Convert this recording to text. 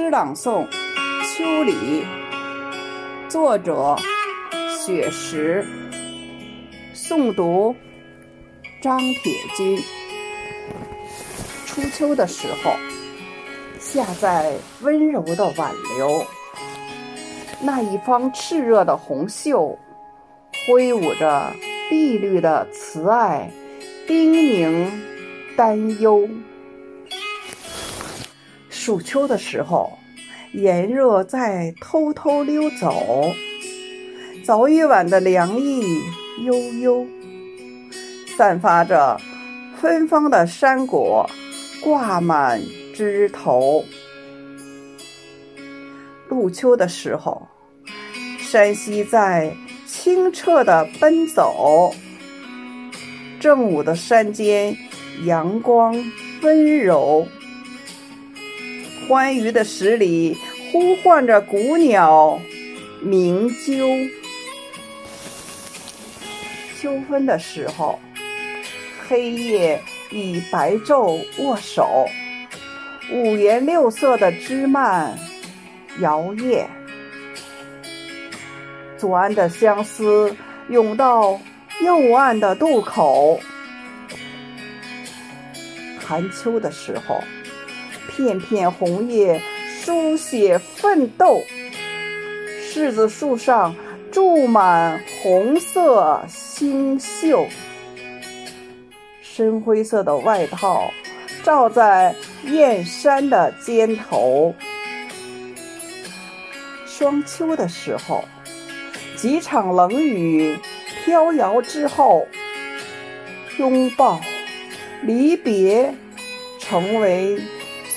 诗朗诵《秋里》，作者雪石，诵读张铁军。初秋的时候，下在温柔的挽留，那一方炽热的红袖，挥舞着碧绿的慈爱，叮咛担忧。暑秋的时候，炎热在偷偷溜走，早已晚的凉意悠悠，散发着芬芳的山果挂满枝头。入秋的时候，山溪在清澈的奔走，正午的山间阳光温柔。欢愉的十里呼唤着古鸟鸣啾。秋分的时候，黑夜与白昼握手，五颜六色的枝蔓摇曳，左岸的相思涌到右岸的渡口。寒秋的时候。片片红叶书写奋斗，柿子树上住满红色星宿，深灰色的外套罩在燕山的肩头。霜秋的时候，几场冷雨飘摇之后，拥抱离别，成为。